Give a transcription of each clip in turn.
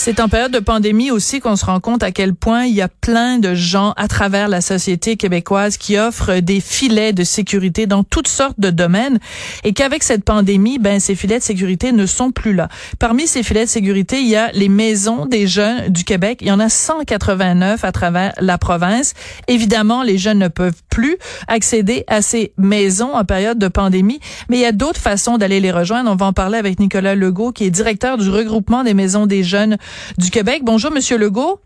C'est en période de pandémie aussi qu'on se rend compte à quel point il y a plein de gens à travers la société québécoise qui offrent des filets de sécurité dans toutes sortes de domaines et qu'avec cette pandémie, ben ces filets de sécurité ne sont plus là. Parmi ces filets de sécurité, il y a les maisons des jeunes du Québec. Il y en a 189 à travers la province. Évidemment, les jeunes ne peuvent plus accéder à ces maisons en période de pandémie, mais il y a d'autres façons d'aller les rejoindre. On va en parler avec Nicolas Legault, qui est directeur du regroupement des maisons des jeunes du Québec. Bonjour, Monsieur Legault.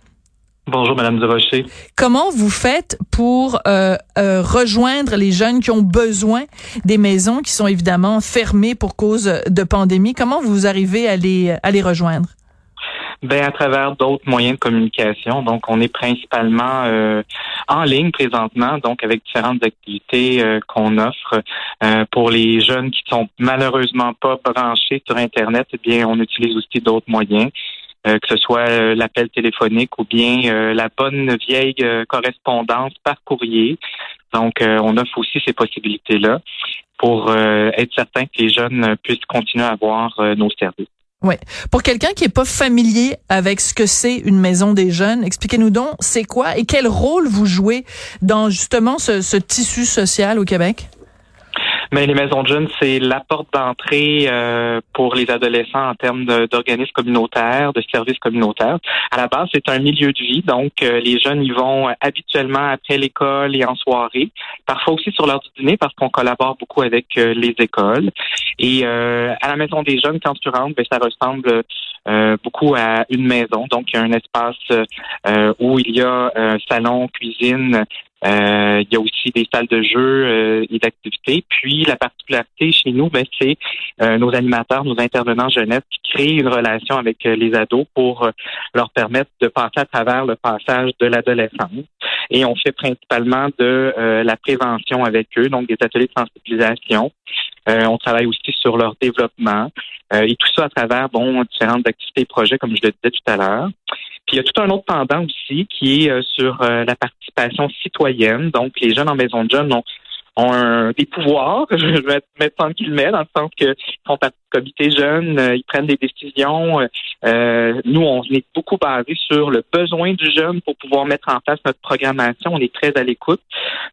Bonjour, Madame Durocher. Comment vous faites pour euh, euh, rejoindre les jeunes qui ont besoin des maisons qui sont évidemment fermées pour cause de pandémie? Comment vous arrivez à les, à les rejoindre? Ben à travers d'autres moyens de communication. Donc, on est principalement euh, en ligne présentement, donc avec différentes activités euh, qu'on offre euh, pour les jeunes qui sont malheureusement pas branchés sur Internet. Eh bien, on utilise aussi d'autres moyens. Euh, que ce soit euh, l'appel téléphonique ou bien euh, la bonne vieille correspondance par courrier. Donc, on offre aussi ces possibilités-là pour être certain que les jeunes puissent continuer à avoir nos services. Oui. Pour quelqu'un qui est pas familier avec ce que c'est une maison des jeunes, expliquez-nous donc c'est quoi et quel rôle vous jouez dans justement ce tissu social au Québec? Mais les maisons de jeunes, c'est la porte d'entrée euh, pour les adolescents en termes d'organismes communautaires, de services communautaires. À la base, c'est un milieu de vie, donc euh, les jeunes y vont habituellement après l'école et en soirée, parfois aussi sur l'heure du dîner parce qu'on collabore beaucoup avec euh, les écoles. Et à la maison des jeunes, quand tu rentres, ben, ça ressemble beaucoup à une maison. Donc, il y a un espace où il y a salon, cuisine, euh, il y a aussi des salles de jeu euh, et d'activités. Puis la particularité chez nous, ben, c'est euh, nos animateurs, nos intervenants jeunesse qui créent une relation avec les ados pour leur permettre de passer à travers le passage de l'adolescence. Et on fait principalement de la prévention avec eux, donc des ateliers de sensibilisation. on travaille aussi sur leur développement et tout ça à travers bon différentes activités et projets, comme je le disais tout à l'heure. Il y a tout un autre pendant aussi qui est euh, sur euh, la participation citoyenne. Donc, les jeunes en maison de jeunes ont ont un, des pouvoirs, je vais mettre en guillemets, dans le sens qu'ils font partie du comité jeune, euh, ils prennent des décisions. Euh, euh, nous, on est beaucoup basé sur le besoin du jeune pour pouvoir mettre en place notre programmation. On est très à l'écoute.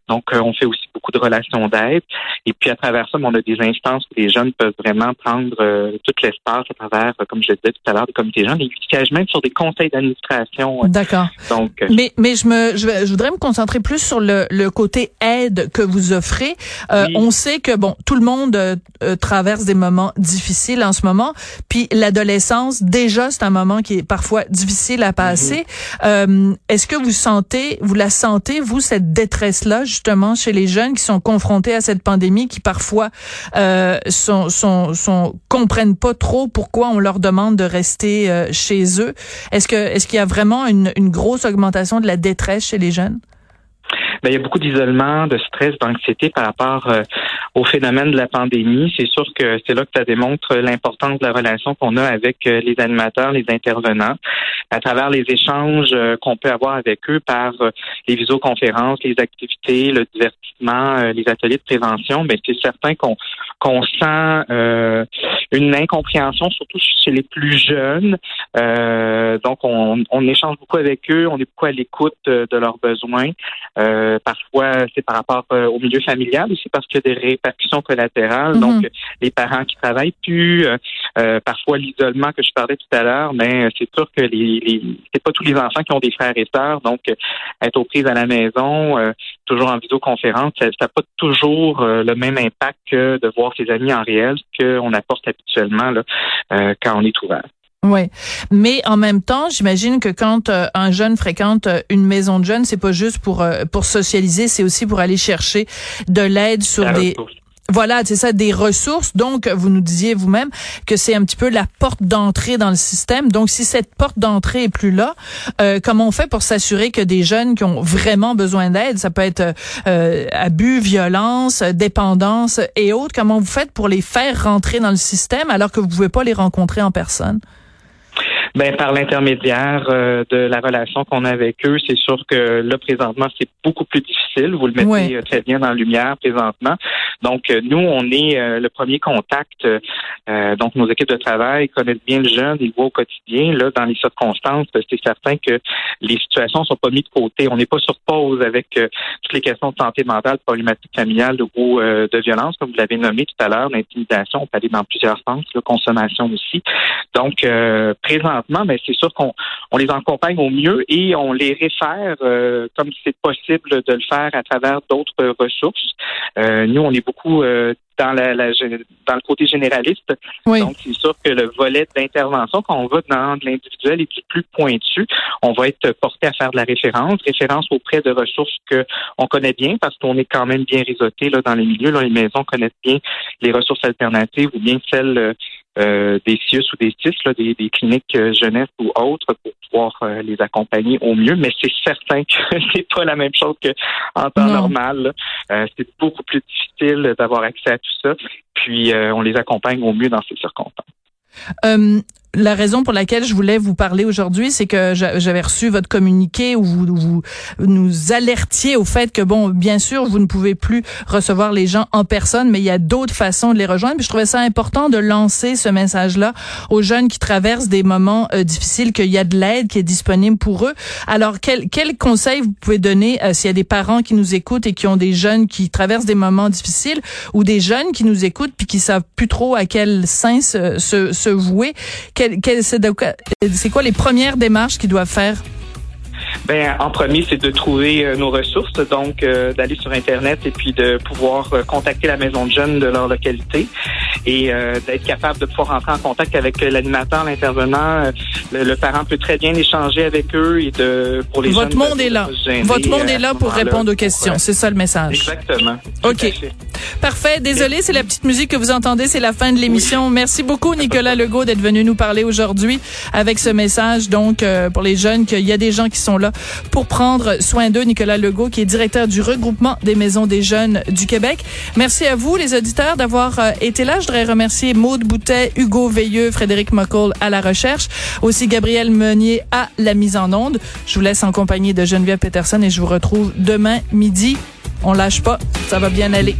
Donc, on fait aussi beaucoup de relations d'aide. Et puis, à travers ça, on a des instances où les jeunes peuvent vraiment prendre tout l'espace à travers, comme je le disais tout à l'heure, des comités jeunes. Ils siègent même sur des conseils d'administration. D'accord. Donc, mais, mais je, me, je, voudrais me concentrer plus sur le, le côté aide que vous offrez euh, on sait que bon, tout le monde euh, traverse des moments difficiles en ce moment. Puis l'adolescence, déjà, c'est un moment qui est parfois difficile à passer. Mhm. Est-ce que vous sentez, vous la sentez, vous, cette détresse-là, justement, chez les jeunes qui sont confrontés à cette pandémie, qui parfois sont, sont, sont comprennent pas trop pourquoi on leur demande de rester chez eux? Est-ce que est-ce qu'il y a vraiment une, une grosse augmentation de la détresse chez les jeunes? Ben, il y a beaucoup d'isolement, de stress, d'anxiété par rapport euh, au phénomène de la pandémie. C'est sûr que c'est là que ça démontre l'importance de la relation qu'on a avec euh, les animateurs, les intervenants, à travers les échanges euh, qu'on peut avoir avec eux par les visioconférences, les activités, le divertissement, les ateliers de prévention. Ben, c'est certain qu'on qu'on sent une incompréhension, surtout chez les plus jeunes. donc, on, on, échange beaucoup avec eux, on est beaucoup à l'écoute de leurs besoins. Euh, parfois, c'est par rapport euh, au milieu familial aussi parce qu'il y a des répercussions collatérales. Mhm. Donc, les parents qui travaillent plus, euh, parfois l'isolement que je parlais tout à l'heure, mais c'est sûr que les, les c'est pas tous les enfants qui ont des frères et sœurs. Donc, être aux prises à la maison, toujours en visioconférence, ça n'a pas toujours le même impact que de voir ses amis en réel qu'on apporte habituellement là, quand on est ouvert. Oui, mais en même temps, j'imagine que quand euh, un jeune fréquente euh, une maison de jeunes, c'est pas juste pour euh, pour socialiser, c'est aussi pour aller chercher de l'aide sur des Voilà, c'est ça, des ressources. Donc, vous nous disiez vous-même que c'est un petit peu la porte d'entrée dans le système. Donc, si cette porte d'entrée est plus là, euh, comment on fait pour s'assurer que des jeunes qui ont vraiment besoin d'aide, ça peut être euh, abus, violence, dépendance et autres, comment vous faites pour les faire rentrer dans le système alors que vous pouvez pas les rencontrer en personne? Ben par l'intermédiaire euh, de la relation qu'on a avec eux, c'est sûr que là présentement c'est beaucoup plus difficile. Vous le mettez euh, très bien dans la lumière présentement. Donc euh, nous on est le premier contact. donc nos équipes de travail connaissent bien le jeune, ils voient au quotidien. Là dans les circonstances, c'est certain que les situations sont pas mises de côté. On n'est pas sur pause avec toutes les questions de santé mentale, problématiques familiales ou de violence comme vous l'avez nommé tout à l'heure, l'intimidation. On peut aller dans plusieurs sens, la consommation aussi. Donc présentement mais c'est sûr qu'on on les accompagne au mieux et on les réfère euh, comme c'est possible de le faire à travers d'autres ressources. Euh, nous, on est beaucoup euh, dans, la, dans le côté généraliste. Donc, c'est sûr que le volet d'intervention, quand on va dans l'individuel est du plus pointu, on va être porté à faire de la référence, référence auprès de ressources que on connaît bien parce qu'on est quand même bien réseauté là, dans les milieux. Là, les maisons connaissent bien les ressources alternatives ou bien celles euh, des CIUS ou des CIS, là, des, cliniques euh, jeunesse ou autres, pour pouvoir euh, les accompagner au mieux. Mais c'est certain que c'est pas la même chose qu'en temps normal. c'est beaucoup plus difficile d'avoir accès à tout ça. Puis on les accompagne au mieux dans ces circonstances la raison pour laquelle je voulais vous parler aujourd'hui, c'est que j'avais reçu votre communiqué où vous, nous alertiez au fait que, bon, bien sûr, vous ne pouvez plus recevoir les gens en personne, mais il y a d'autres façons de les rejoindre. Puis je trouvais ça important de lancer ce message-là aux jeunes qui traversent des moments euh, difficiles, qu'il y a de l'aide qui est disponible pour eux. Alors, quel, quel conseil vous pouvez donner euh, s'il y a des parents qui nous écoutent et qui ont des jeunes qui traversent des moments difficiles ou des jeunes qui nous écoutent puis qui savent plus trop à quel sens se, se, se vouer? C'est quoi les premières démarches qu'ils doivent faire? Ben, en premier, c'est de trouver euh, nos ressources, donc euh, d'aller sur Internet et puis de pouvoir euh, contacter la maison de jeunes de leur localité et d'être capable de pouvoir entrer en contact avec l'animateur, l'intervenant. Le, parent peut très bien échanger avec eux et de pour les Votre monde est là. Votre monde est là pour répondre aux questions. C'est ça le message. Exactement. OK. Parfait. Désolé, c'est la petite musique que vous entendez. C'est la fin de l'émission. Merci beaucoup, Nicolas Legault, d'être venu nous parler aujourd'hui avec ce message. Donc, pour les jeunes, qu'il y a des gens qui sont là pour prendre soin d'eux. Nicolas Legault, qui est directeur du regroupement des maisons des jeunes du Québec. Merci à vous, les auditeurs, d'avoir euh, été là. Je voudrais remercier Maude Boutet, Hugo Veilleux, Frédéric McCall à la recherche, aussi Gabriel Meunier à la mise en onde. Je vous laisse en compagnie de Geneviève Peterson et je vous retrouve demain midi. On lâche pas, ça va bien aller.